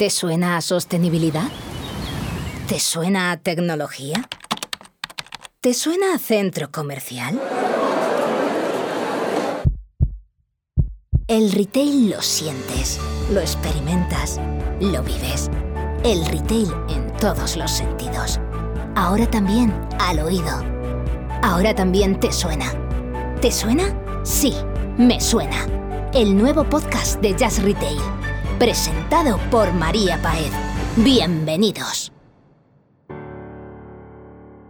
¿Te suena a sostenibilidad? ¿Te suena a tecnología? ¿Te suena a centro comercial? El retail lo sientes, lo experimentas, lo vives. El retail en todos los sentidos. Ahora también al oído. Ahora también te suena. ¿Te suena? Sí, me suena. El nuevo podcast de Jazz Retail presentado por María Paez. Bienvenidos.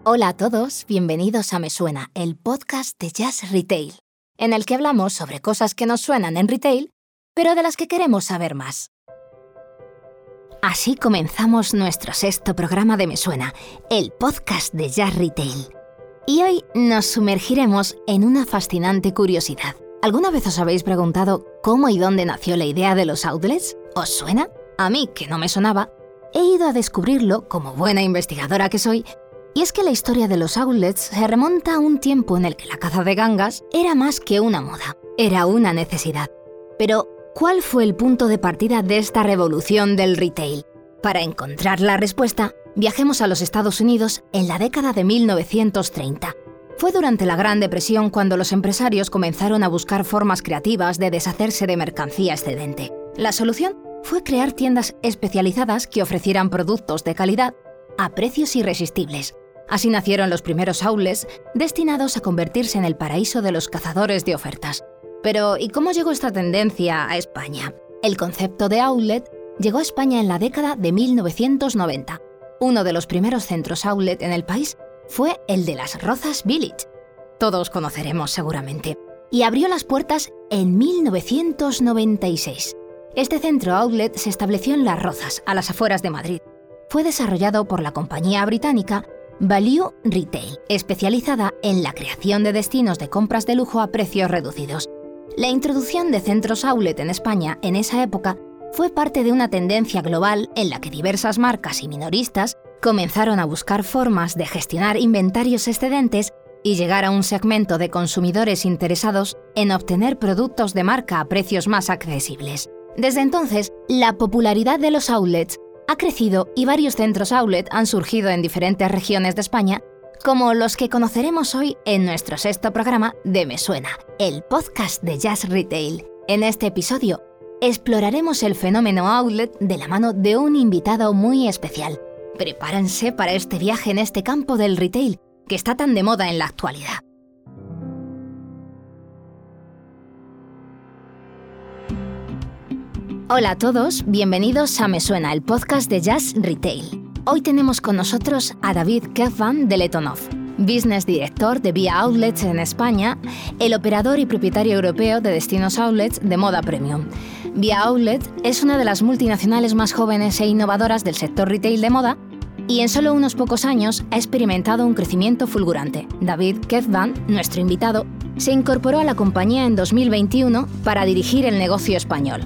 Hola a todos, bienvenidos a Me Suena, el podcast de Jazz Retail, en el que hablamos sobre cosas que nos suenan en retail, pero de las que queremos saber más. Así comenzamos nuestro sexto programa de Me Suena, el podcast de Jazz Retail. Y hoy nos sumergiremos en una fascinante curiosidad. ¿Alguna vez os habéis preguntado cómo y dónde nació la idea de los outlets? ¿Os suena? A mí, que no me sonaba, he ido a descubrirlo como buena investigadora que soy, y es que la historia de los outlets se remonta a un tiempo en el que la caza de gangas era más que una moda, era una necesidad. Pero, ¿cuál fue el punto de partida de esta revolución del retail? Para encontrar la respuesta, viajemos a los Estados Unidos en la década de 1930 fue durante la Gran Depresión cuando los empresarios comenzaron a buscar formas creativas de deshacerse de mercancía excedente. La solución fue crear tiendas especializadas que ofrecieran productos de calidad a precios irresistibles. Así nacieron los primeros outlets destinados a convertirse en el paraíso de los cazadores de ofertas. Pero, ¿y cómo llegó esta tendencia a España? El concepto de outlet llegó a España en la década de 1990. Uno de los primeros centros outlet en el país fue el de las Rozas Village. Todos conoceremos seguramente. Y abrió las puertas en 1996. Este centro outlet se estableció en Las Rozas, a las afueras de Madrid. Fue desarrollado por la compañía británica Value Retail, especializada en la creación de destinos de compras de lujo a precios reducidos. La introducción de centros outlet en España en esa época fue parte de una tendencia global en la que diversas marcas y minoristas comenzaron a buscar formas de gestionar inventarios excedentes y llegar a un segmento de consumidores interesados en obtener productos de marca a precios más accesibles. Desde entonces, la popularidad de los outlets ha crecido y varios centros outlet han surgido en diferentes regiones de España, como los que conoceremos hoy en nuestro sexto programa de Me Suena, el podcast de Jazz Retail. En este episodio, exploraremos el fenómeno outlet de la mano de un invitado muy especial, Prepárense para este viaje en este campo del retail que está tan de moda en la actualidad. Hola a todos, bienvenidos a Me Suena, el podcast de Jazz Retail. Hoy tenemos con nosotros a David Kefvan de Letonov, Business Director de Via Outlets en España, el operador y propietario europeo de destinos outlets de moda premium. Via Outlet es una de las multinacionales más jóvenes e innovadoras del sector retail de moda y en solo unos pocos años ha experimentado un crecimiento fulgurante. David Kefvan, nuestro invitado, se incorporó a la compañía en 2021 para dirigir el negocio español.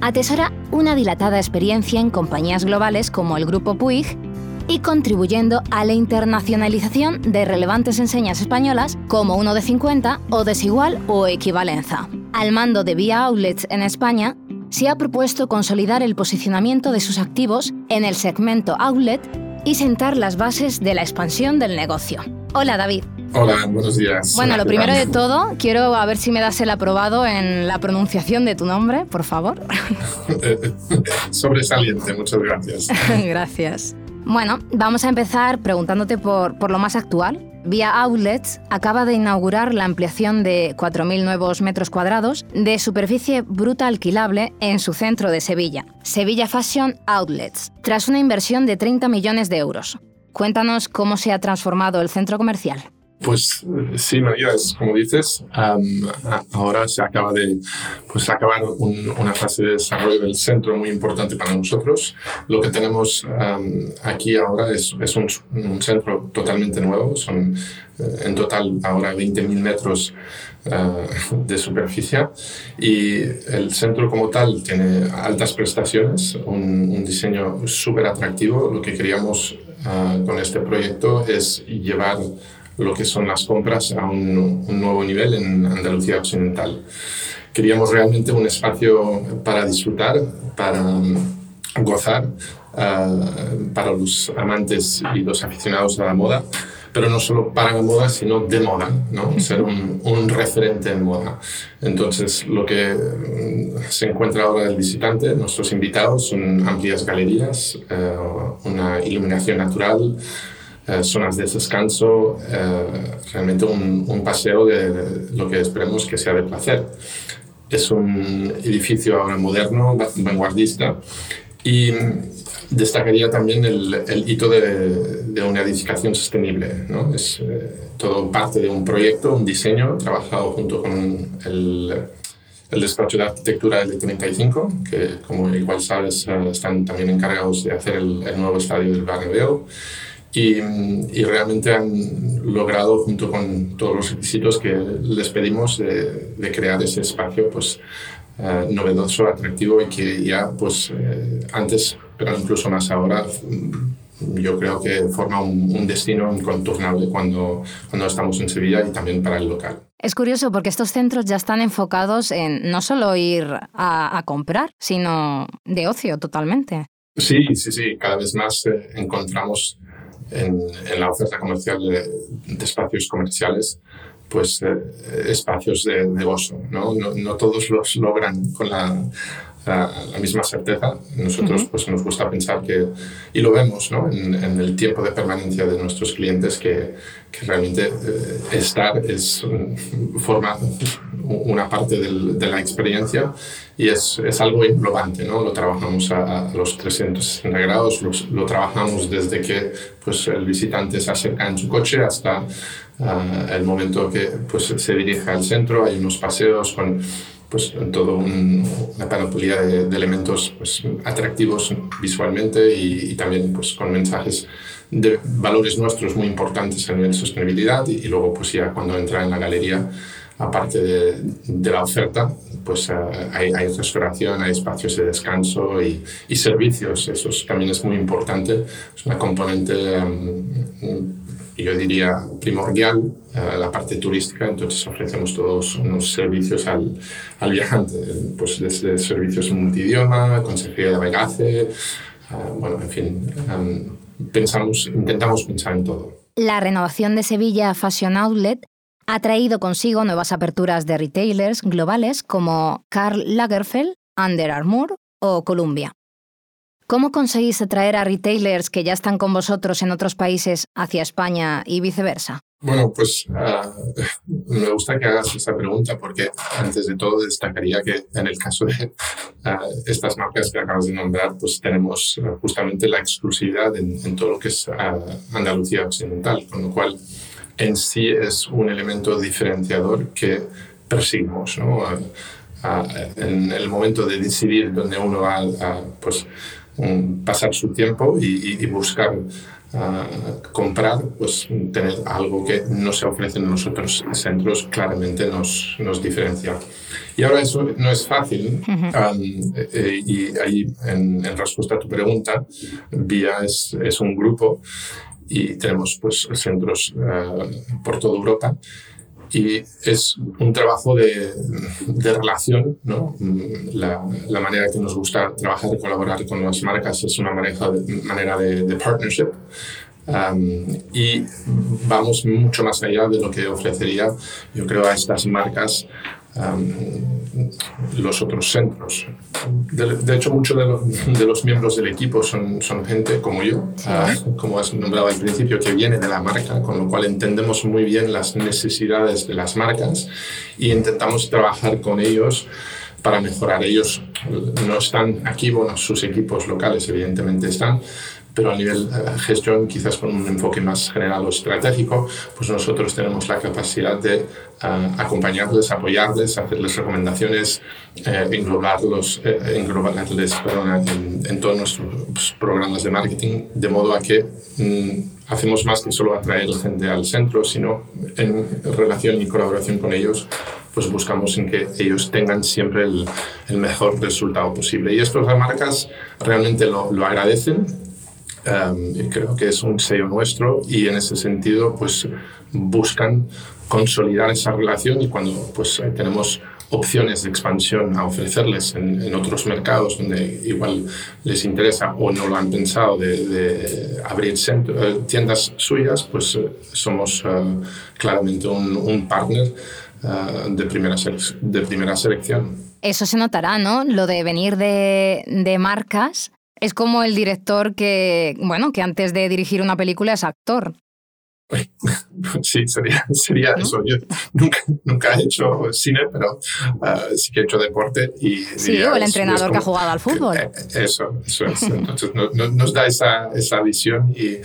Atesora una dilatada experiencia en compañías globales como el Grupo Puig y contribuyendo a la internacionalización de relevantes enseñas españolas como Uno de 50 o Desigual o Equivalenza. Al mando de Vía Outlets en España, se ha propuesto consolidar el posicionamiento de sus activos en el segmento outlet y sentar las bases de la expansión del negocio. Hola David. Hola, buenos días. Bueno, lo primero de todo, quiero a ver si me das el aprobado en la pronunciación de tu nombre, por favor. Sobresaliente, muchas gracias. gracias. Bueno, vamos a empezar preguntándote por, por lo más actual. Vía Outlets acaba de inaugurar la ampliación de 4.000 nuevos metros cuadrados de superficie bruta alquilable en su centro de Sevilla, Sevilla Fashion Outlets, tras una inversión de 30 millones de euros. Cuéntanos cómo se ha transformado el centro comercial. Pues sí, María, es como dices, ahora se acaba de pues, acabar una fase de desarrollo del centro muy importante para nosotros. Lo que tenemos aquí ahora es, es un, centro totalmente nuevo, son eh, en total ahora 20.000 metros eh, de superficie y el centro como tal tiene altas prestaciones, un, un diseño súper atractivo. Lo que queríamos ah, con este proyecto es llevar lo que son las compras a un, nuevo nivel en Andalucía Occidental. Queríamos realmente un espacio para disfrutar, para, gozar para los amantes y los aficionados a la moda pero no solo para la moda, sino de moda, ¿no? ser un, un, referente en moda. Entonces, lo que mm, se encuentra ahora el visitante, nuestros invitados, son amplias galerías, eh, una iluminación natural, eh, zonas de descanso, eh, realmente un, un, paseo de lo que esperemos que sea de placer. Es un edificio ahora moderno, vanguardista, y destacaría también el, el hito de, de, una edificación sostenible. ¿no? Es eh, todo parte de un proyecto, un diseño trabajado junto con el, el despacho de arquitectura del 35, que como igual sabes eh, están también encargados de hacer el, el nuevo estadio del Bernabéu. Y, y, realmente han logrado, junto con todos los requisitos que les pedimos, de, de crear ese espacio pues, uh, novedoso, atractivo y que ya pues, eh, antes pero incluso más ahora, yo creo que forma un, destino incontornable cuando, cuando estamos en Sevilla y también para el local. Es curioso porque estos centros ya están enfocados en no solo ir a, comprar, sino de ocio totalmente. Sí, sí, sí. Cada vez más eh, encontramos en, la oferta comercial de, espacios comerciales pues eh, espacios de, gozo. ¿no? No, todos los logran con la la, misma certeza. Nosotros pues, nos gusta pensar que, y lo vemos ¿no? en, el tiempo de permanencia de nuestros clientes, que, que realmente eh, estar es, forma una parte del, de la experiencia y es, es algo englobante. ¿no? Lo trabajamos a, a los 360 grados, lo, lo, trabajamos desde que pues, el visitante se acerca en su coche hasta uh, el momento que pues, se dirige al centro. Hay unos paseos con pues todo una panoplia de, elementos pues, atractivos visualmente y, también pues con mensajes de valores nuestros muy importantes a nivel de sostenibilidad y, luego pues ya cuando entra en la galería aparte de, de la oferta pues uh, hay, hay, restauración, hay espacios de descanso y, y, servicios, eso también es muy importante, es una componente um, yo diría primordial uh, la parte turística, entonces ofrecemos todos unos servicios al, al viajante, pues desde servicios multidioma, consejería de bagaje, uh, bueno, en fin, um, pensamos, intentamos pensar en todo. La renovación de Sevilla Fashion Outlet ha traído consigo nuevas aperturas de retailers globales como Karl Lagerfeld, Under Armour o Columbia. ¿Cómo conseguís atraer a retailers que ya están con vosotros en otros países hacia España y viceversa? Bueno, pues uh, me gusta que hagas esta pregunta porque antes de todo destacaría que en el caso de uh, estas marcas que acabas de nombrar, pues tenemos uh, justamente la exclusividad en, todo lo que es Andalucía Occidental, con lo cual en sí es un elemento diferenciador que perseguimos. ¿no? en el momento de decidir dónde uno va pues, pasar su tiempo y, buscar uh, comprar, pues tener algo que no se ofrece en los otros centros claramente nos, nos diferencia. Y ahora eso no es fácil um, eh, y ahí en, en, respuesta a tu pregunta, VIA es, es un grupo y tenemos pues centros uh, por toda Europa y es un trabajo de, de relación, ¿no? La, la, manera que nos gusta trabajar y colaborar con las marcas es una manera de, manera de, de partnership. Um, y vamos mucho más allá de lo que ofrecería, yo creo, a estas marcas los otros centros. De, hecho, muchos de, los miembros del equipo son, son gente como yo, ah, como has nombrado al principio, que viene de la marca, con lo cual entendemos muy bien las necesidades de las marcas y intentamos trabajar con ellos para mejorar. Ellos no están aquí, bueno, sus equipos locales evidentemente están, pero a nivel uh, gestión, quizás con un enfoque más general o estratégico, pues nosotros tenemos la capacidad de uh, acompañarles, apoyarles, hacerles recomendaciones, eh, englobarlos, eh, englobarles perdón, en, en, todos nuestros programas de marketing, de modo a que mm, hacemos más que solo atraer gente al centro, sino en relación y colaboración con ellos, pues buscamos en que ellos tengan siempre el, el mejor resultado posible. Y estas marcas realmente lo, lo agradecen Um, creo que es un sello nuestro y en ese sentido pues buscan consolidar esa relación y cuando pues tenemos opciones de expansión a ofrecerles en, otros mercados donde igual les interesa o no lo han pensado de, abrir eh, tiendas suyas, pues eh, somos claramente un, un partner de, primera de primera selección. Eso se notará, ¿no? Lo de venir de, de marcas es como el director que, bueno, que antes de dirigir una película es actor. Sí, sería, sería eso. Yo nunca, nunca, he hecho cine, pero ah, sí que he hecho deporte. Y sí, o el entrenador que ha jugado al fútbol. Eh, eso, eso es. Entonces nos da esa, esa visión y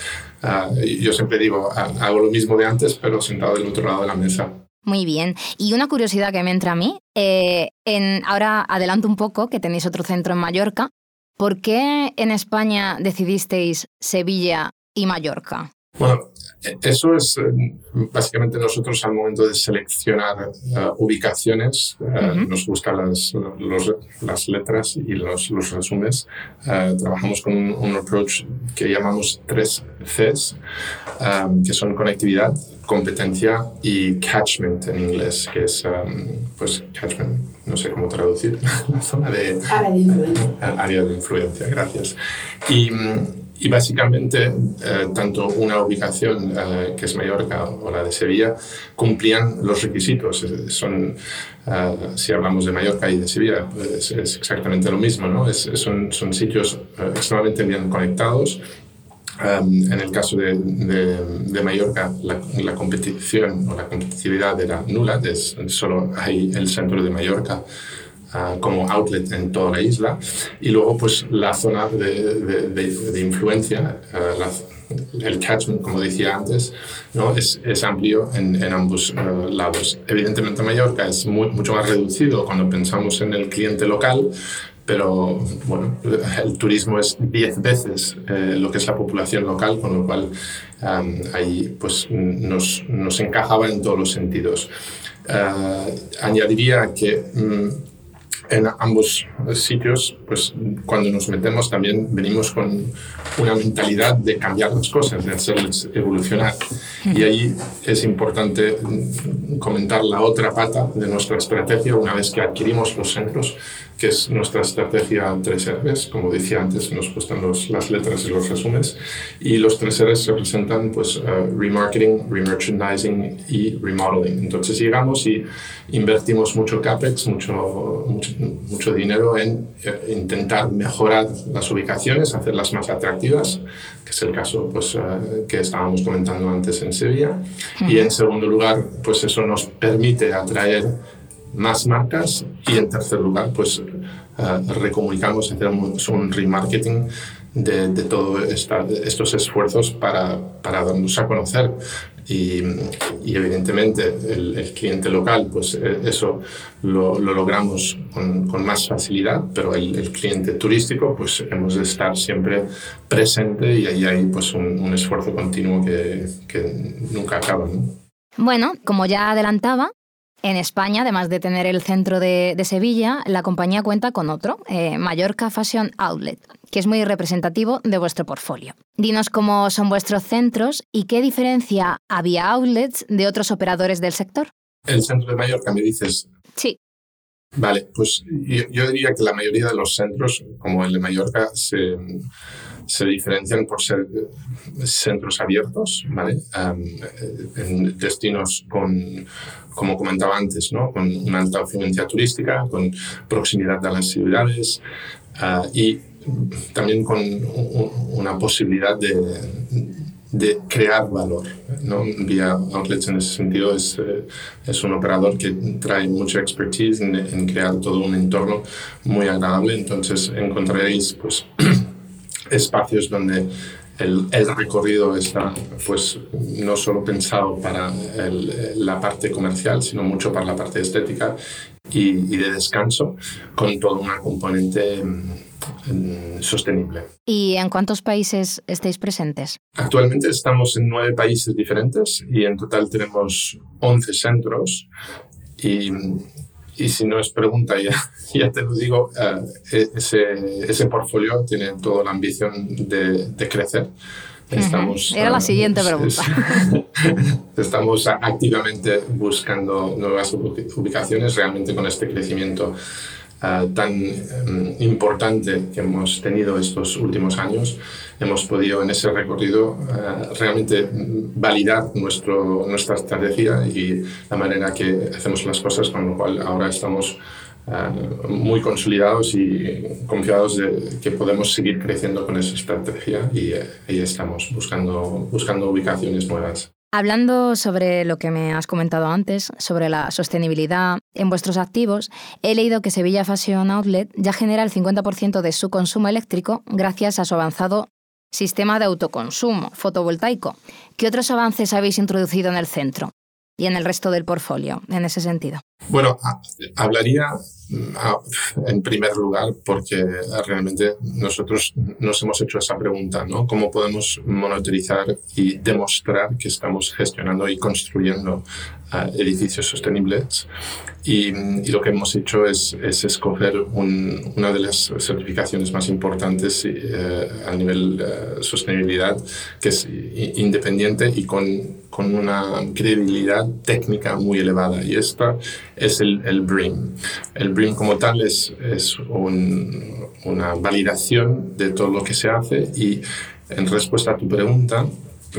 yo siempre digo, hago lo mismo de antes, pero sentado del otro lado de la mesa. Muy bien. Y una curiosidad que me entra a mí, eh, en, ahora adelanto un poco, que tenéis otro centro en Mallorca. ¿Por qué en España decidisteis Sevilla y Mallorca? Bueno, eso es eh, básicamente nosotros al momento de seleccionar eh, ubicaciones, eh, nos buscan las, las letras y los, los resúmenes. trabajamos con un, approach que llamamos tres Cs, que son conectividad, competencia y catchment en inglés, que es, pues, catchment, no sé cómo traducir, la zona de... Área de influencia. Área de influencia, gracias. Y y básicamente, eh, tanto una ubicación eh, que es Mallorca o la de Sevilla cumplían los requisitos. Son, eh, si hablamos de Mallorca y de Sevilla, pues es exactamente lo mismo. ¿no? Es, son, son, sitios extremadamente bien conectados. En el caso de, de, Mallorca, la, la, competición o la competitividad era nula, es, solo hay el centro de Mallorca Ah, como outlet en toda la isla. Y luego, pues, la zona de, de, influencia, ah, el catchment, como decía antes, ¿no? es, es amplio en, en ambos ah, lados. Evidentemente, Mallorca es mucho más reducido cuando pensamos en el cliente local, pero bueno, el turismo es 10 veces eh, lo que es la población local, con lo cual ahí pues, nos, nos, encajaba en todos los sentidos. añadiría que mm, en ambos sitios, pues cuando nos metemos también venimos con una mentalidad de cambiar las cosas, de hacerles evolucionar. Y ahí es importante comentar la otra pata de nuestra estrategia una vez que adquirimos los centros, que es nuestra estrategia tres R's. Como decía antes, nos gustan los, las letras y los resúmenes. Y los tres R's representan pues, uh, remarketing, remerchandising y remodeling. Entonces llegamos y invertimos mucho CAPEX, mucho, mucho, dinero en eh, intentar mejorar las ubicaciones, hacerlas más atractivas, que es el caso pues, uh, que estábamos comentando antes en Sevilla. Y en segundo lugar, pues eso nos permite atraer más marcas y en tercer lugar, pues uh, recomunicamos, hacemos un remarketing de, de todos estos esfuerzos para, para, darnos a conocer. Y, y evidentemente el, el, cliente local, pues eh, eso lo, lo logramos con, con, más facilidad, pero el, el, cliente turístico, pues hemos de estar siempre presente y ahí hay pues un, un esfuerzo continuo que, que nunca acaba. ¿no? Bueno, como ya adelantaba, en España, además de tener el centro de, Sevilla, la compañía cuenta con otro, eh, Mallorca Fashion Outlet, que es muy representativo de vuestro portfolio. Dinos cómo son vuestros centros y qué diferencia había outlets de otros operadores del sector. El centro de Mallorca, me dices. Sí. Vale, pues yo, diría que la mayoría de los centros, como el de Mallorca, se, se diferencian por ser eh, centros abiertos, ¿vale? en destinos con, como comentaba antes, ¿no? con una alta afluencia turística, con proximidad a las ciudades ah, y también con una posibilidad de, de crear valor. ¿no? Vía Outlets en ese sentido es, eh, es un operador que trae mucha expertise en, crear todo un entorno muy agradable, entonces encontraréis pues, espacios donde el, el, recorrido está pues no solo pensado para el, la parte comercial, sino mucho para la parte estética y, y de descanso, con toda una componente sostenible. ¿Y en cuántos países estáis presentes? Actualmente estamos en nueve países diferentes y en total tenemos 11 centros y, y si no es pregunta, ya, ya te lo digo, uh, ese, ese portfolio tiene toda la ambición de, de crecer. Estamos, Era la siguiente pregunta. Estamos activamente buscando nuevas ubicaciones, realmente con este crecimiento uh, tan um, importante que hemos tenido estos últimos años, hemos podido en ese recorrido uh, realmente validar nuestro, nuestra estrategia y la manera que hacemos las cosas, con lo cual ahora estamos uh, muy consolidados y confiados de que podemos seguir creciendo con esa estrategia y ahí estamos buscando, buscando ubicaciones nuevas. Hablando sobre lo que me has comentado antes, sobre la sostenibilidad en vuestros activos, he leído que Sevilla Fashion Outlet ya genera el 50% de su consumo eléctrico gracias a su avanzado sistema de autoconsumo fotovoltaico. ¿Qué otros avances habéis introducido en el centro y en el resto del portfolio en ese sentido? Bueno, hablaría en primer lugar porque realmente nosotros nos hemos hecho esa pregunta, ¿no? ¿Cómo podemos monitorizar y demostrar que estamos gestionando y construyendo uh, edificios sostenibles? Y, y, lo que hemos hecho es, es escoger un, una de las certificaciones más importantes uh, a nivel uh, sostenibilidad, que es independiente y con, con una credibilidad técnica muy elevada. Y esta es el, el BREEAM. El BREEAM como tal es, es un, una validación de todo lo que se hace y en respuesta a tu pregunta,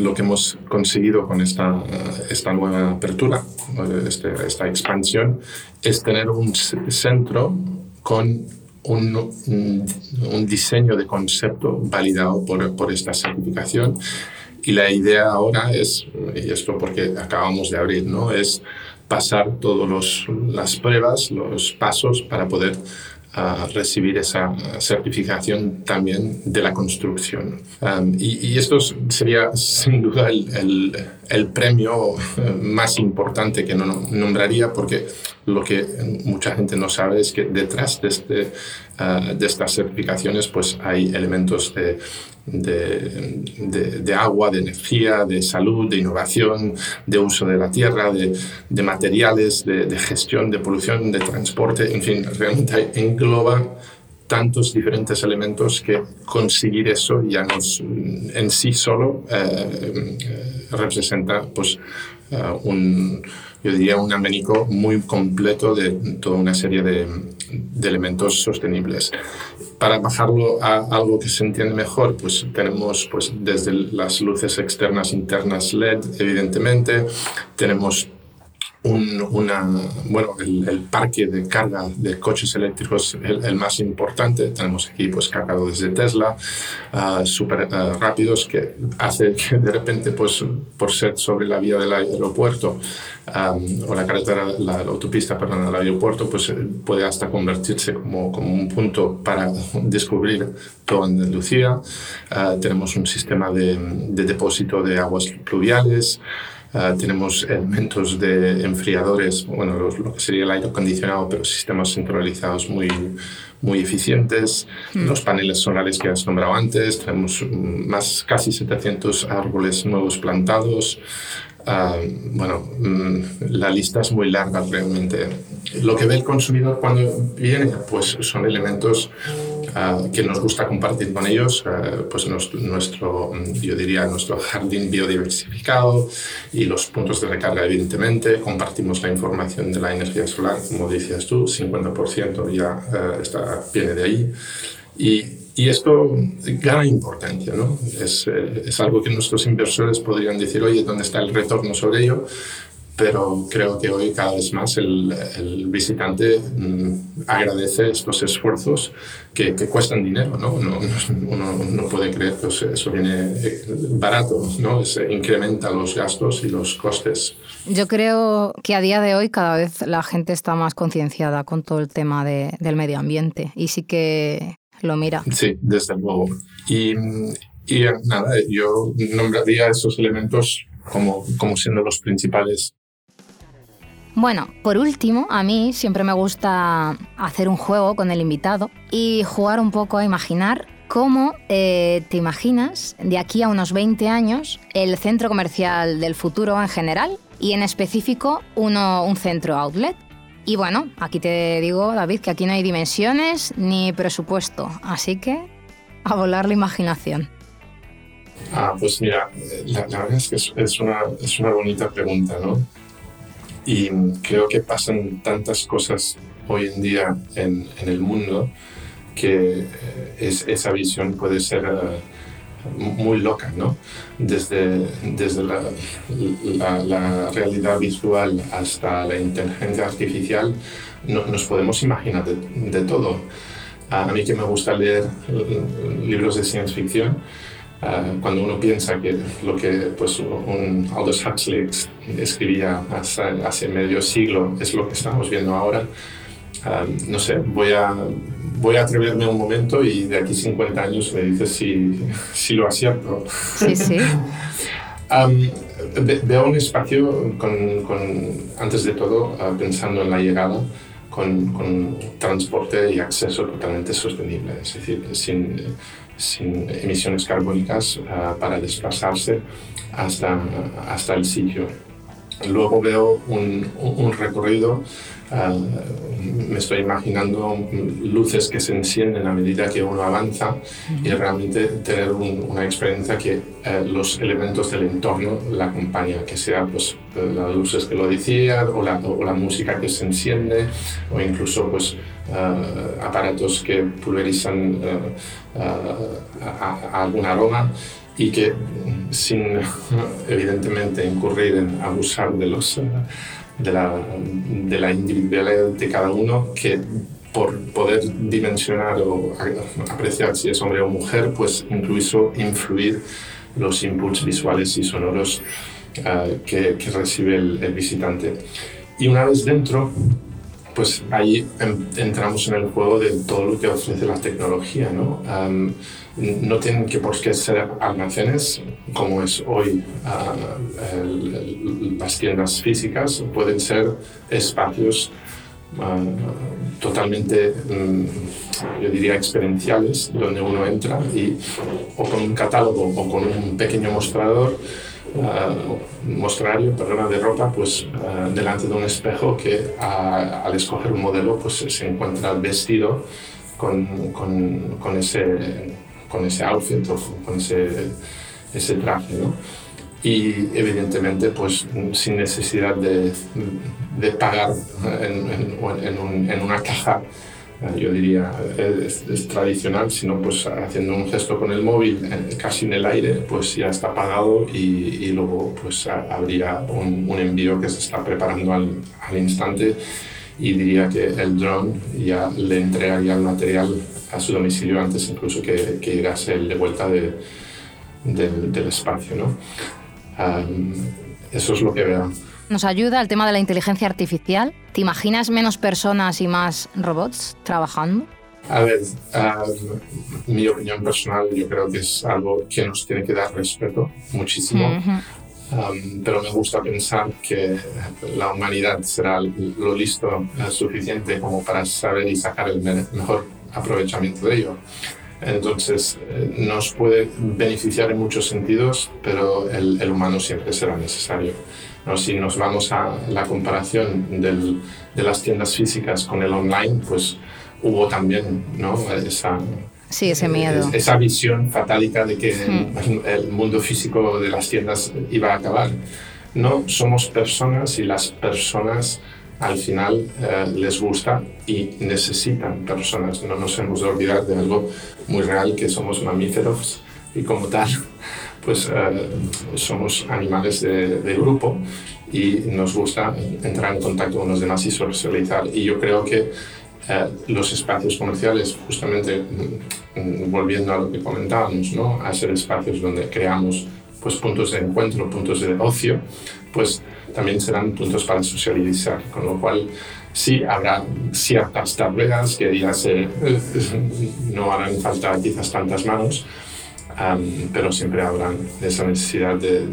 lo que hemos conseguido con esta, esta nueva apertura, este, esta expansión, es tener un centro con un, un, diseño de concepto validado por, por esta certificación. Y la idea ahora es, y esto porque acabamos de abrir, ¿no? es pasar todas las pruebas, los pasos para poder uh, recibir esa certificación también de la construcción. Y, y, esto sería sin duda el, el premio más importante que no nombraría porque lo que mucha gente no sabe es que detrás de, este, uh, de estas certificaciones pues hay elementos de de, de, de, agua, de energía, de salud, de innovación, de uso de la tierra, de materiales, de, gestión, de polución, de transporte, en fin, realmente engloba tantos diferentes elementos que conseguir eso ya nos, en sí solo eh, representa pues, uh, un, yo diría un abanico muy completo de toda una serie de, de elementos sostenibles. Para bajarlo a algo que se entiende mejor, pues tenemos pues, desde las luces externas, internas LED, evidentemente, tenemos un, una, bueno, el, el, parque de carga de coches eléctricos el, el, más importante. Tenemos aquí pues cargado desde Tesla, uh, súper uh, rápidos, que hace que de repente, pues por ser sobre la vía del aeropuerto um, o la carretera, la, la autopista, perdón, del aeropuerto, pues puede hasta convertirse como, como un punto para descubrir toda Andalucía. Uh, tenemos un sistema de, de depósito de aguas pluviales. Uh, tenemos elementos de enfriadores, bueno, lo, lo, que sería el aire acondicionado, pero sistemas centralizados muy, muy eficientes. Mm. Los paneles solares que has nombrado antes, tenemos más casi 700 árboles nuevos plantados. Uh, bueno, mm, la lista es muy larga realmente. Lo que ve el consumidor cuando viene, pues son elementos que nos gusta compartir con ellos, uh, pues nuestro, nuestro, yo diría, nuestro jardín biodiversificado y los puntos de recarga, evidentemente. Compartimos la información de la energía solar, como decías tú, 50% ya está, viene de ahí. Y y esto gana importancia, ¿no? Es, eh, es, algo que nuestros inversores podrían decir, oye, ¿dónde está el retorno sobre ello? Pero creo que hoy cada vez más el, el visitante mmm, agradece estos esfuerzos que, que cuestan dinero, ¿no? Uno, uno, no puede creer que eso viene eh, barato, ¿no? Se incrementa los gastos y los costes. Yo creo que a día de hoy cada vez la gente está más concienciada con todo el tema de, del medio ambiente y sí que lo mira. Sí, desde luego. Y, y nada, yo nombraría esos elementos como, como siendo los principales. Bueno, por último, a mí siempre me gusta hacer un juego con el invitado y jugar un poco a imaginar cómo eh, te imaginas de aquí a unos 20 años el centro comercial del futuro en general y en específico uno, un centro outlet. Y bueno, aquí te digo, David, que aquí no hay dimensiones ni presupuesto, así que a volar la imaginación. Ah, pues mira, la, verdad es que es, una, es una bonita pregunta, ¿no? Y creo que pasan tantas cosas hoy en día en, el mundo que es, esa visión puede ser muy loca, ¿no? Desde, desde la, la, realidad visual hasta la inteligencia artificial, no, nos podemos imaginar de, de, todo. A mí que me gusta leer libros de ciencia ficción, cuando uno piensa que lo que pues, un Aldous Huxley escribía hace, hace medio siglo es lo que estamos viendo ahora, no sé, voy a voy a atreverme un momento y de aquí 50 años me dices si, si lo acierto. Sí, sí. veo un espacio con, con, antes de todo, ah, pensando en la llegada, con, transporte y acceso totalmente sostenible, es decir, sin, sin emisiones carbónicas ah, para desplazarse hasta, hasta el sitio. Luego veo un, un recorrido me estoy imaginando luces que se encienden a medida que uno avanza y realmente tener una experiencia que eh, los elementos del entorno la acompañan, que sea pues, las luces que lo decían o la, o la música que se enciende o incluso pues, uh, aparatos que pulverizan uh, algún aroma y que sin evidentemente incurrir en abusar de los de la, de la individualidad de cada uno que por poder dimensionar o apreciar si es hombre o mujer, pues incluso influir los inputs visuales y sonoros uh, que, que, recibe el, el, visitante. Y una vez dentro, pues ahí entramos en el juego de todo lo que ofrece la tecnología, ¿no? Um, no tienen que por qué ser almacenes como es hoy uh, las tiendas físicas, pueden ser espacios uh, totalmente, um, yo diría, experienciales, donde uno entra y o con un catálogo o con un pequeño mostrador uh, mostrario perdona, de ropa pues uh, delante de un espejo que uh, al escoger un modelo pues se encuentra vestido con, con, ese con ese outfit o con ese, ese traje, ¿no? Y evidentemente, pues sin necesidad de, de pagar en, en, una caja, eh, yo diría, es, tradicional, sino pues haciendo un gesto con el móvil casi en el aire, pues ya está pagado y, y luego pues habría un, un, envío que se está preparando al, al instante y diría que el dron ya le entregaría el material a su domicilio antes incluso que, que llegase el de vuelta de, del espacio. ¿no? eso es lo que veo. Nos ayuda el tema de la inteligencia artificial. ¿Te imaginas menos personas y más robots trabajando? A ver, mi opinión personal yo creo que es algo que nos tiene que dar respeto muchísimo. pero me gusta pensar que la humanidad será lo listo suficiente como para saber y sacar el mejor aprovechamiento de ello. Entonces, eh, nos puede beneficiar en muchos sentidos, pero el, el humano siempre será necesario. ¿no? Si nos vamos a la comparación del, de las tiendas físicas con el online, pues hubo también ¿no? esa, sí, ese miedo. esa visión fatálica de que el, el mundo físico de las tiendas iba a acabar. No, somos personas y las personas al final eh, les gusta y necesitan personas. No nos hemos de olvidar de algo muy real, que somos mamíferos y como tal, pues eh, somos animales de, grupo y nos gusta entrar en contacto con los demás y socializar. Y yo creo que eh, los espacios comerciales, justamente mm, volviendo a lo que comentábamos, ¿no? a ser espacios donde creamos pues, puntos de encuentro, puntos de ocio, pues también serán puntos para socializar, con lo cual sí habrá ciertas tableras que ya se, no harán falta quizás tantas manos, pero siempre habrá esa necesidad de,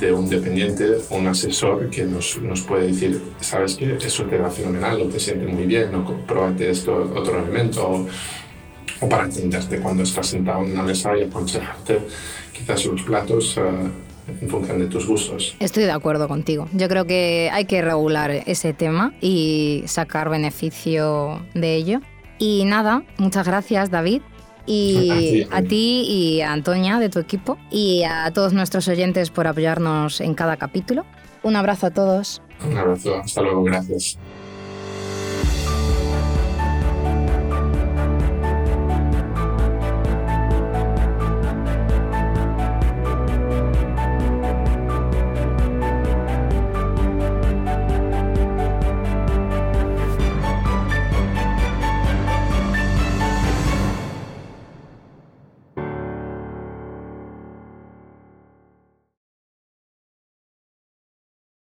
de, un dependiente un asesor que nos, nos, puede decir, sabes que eso te va fenomenal o te siente muy bien o pruébate esto, otro elemento o, o para entenderte cuando estás sentado en una mesa y aconsejarte quizás los platos. Uh, en función de tus gustos. Estoy de acuerdo contigo. Yo creo que hay que regular ese tema y sacar beneficio de ello. Y nada, muchas gracias David. Y a ti y a Antonia de tu equipo y a todos nuestros oyentes por apoyarnos en cada capítulo. Un abrazo a todos. Un abrazo, hasta luego, gracias.